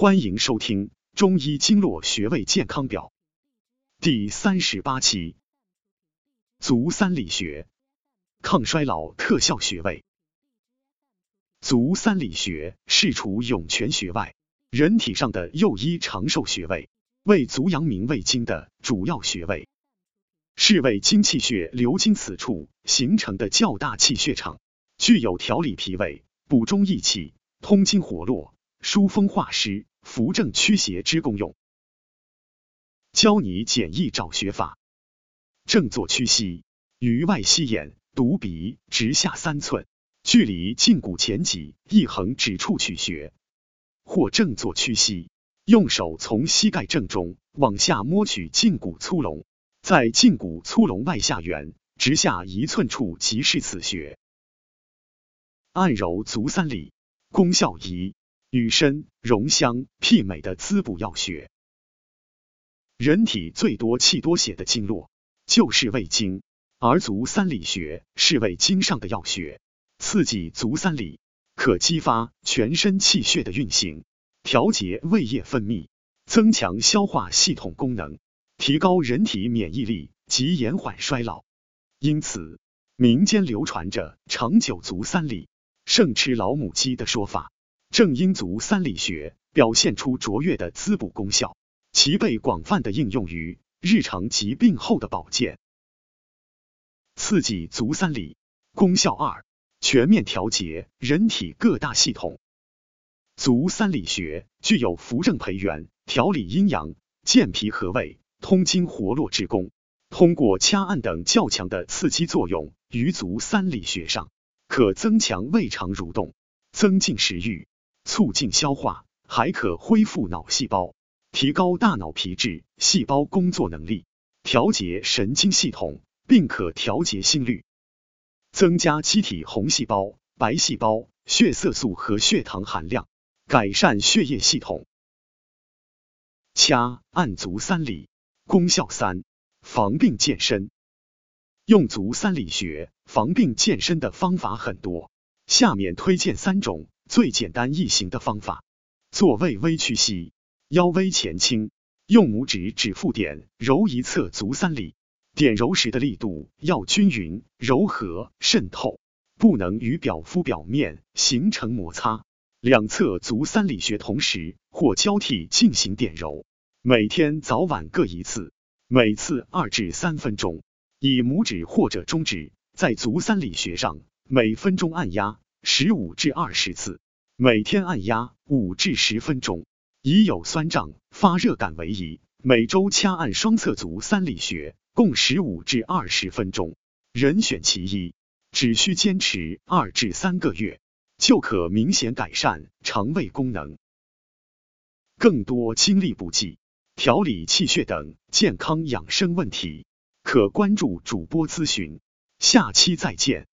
欢迎收听《中医经络穴位健康表》第三十八期，足三里穴，抗衰老特效穴位。足三里穴是除涌泉穴外，人体上的右一长寿穴位，为足阳明胃经的主要穴位，是为精气血流经此处形成的较大气血场，具有调理脾胃、补中益气、通经活络。疏风化湿、扶正驱邪之功用。教你简易找穴法：正坐屈膝，于外膝眼，犊鼻直下三寸，距离胫骨前棘一横指处取穴；或正坐屈膝，用手从膝盖正中往下摸取胫骨粗隆，在胫骨粗隆外下缘直下一寸处即是此穴。按揉足三里，功效一。与参、荣香媲美的滋补药穴。人体最多气多血的经络就是胃经，而足三里穴是胃经上的要穴。刺激足三里，可激发全身气血的运行，调节胃液分泌，增强消化系统功能，提高人体免疫力及延缓衰老。因此，民间流传着长久足三里，胜吃老母鸡的说法。正因足三里穴表现出卓越的滋补功效，其被广泛的应用于日常疾病后的保健。刺激足三里，功效二：全面调节人体各大系统。足三里穴具有扶正培元、调理阴阳、健脾和胃、通经活络之功。通过掐按等较强的刺激作用于足三里穴上，可增强胃肠蠕动，增进食欲。促进消化，还可恢复脑细胞，提高大脑皮质细胞工作能力，调节神经系统，并可调节心率，增加机体红细胞、白细胞、血色素和血糖含量，改善血液系统。掐按足三里，功效三：防病健身。用足三里穴防病健身的方法很多，下面推荐三种。最简单易行的方法，坐位微屈膝，腰微前倾，用拇指指腹点揉一侧足三里，点揉时的力度要均匀、柔和、渗透，不能与表肤表面形成摩擦。两侧足三里穴同时或交替进行点揉，每天早晚各一次，每次二至三分钟。以拇指或者中指在足三里穴上每分钟按压。十五至二十次，每天按压五至十分钟，以有酸胀、发热感为宜。每周掐按双侧足三里穴，共十五至二十分钟。人选其一，只需坚持二至三个月，就可明显改善肠胃功能。更多精力补剂、调理气血等健康养生问题，可关注主播咨询。下期再见。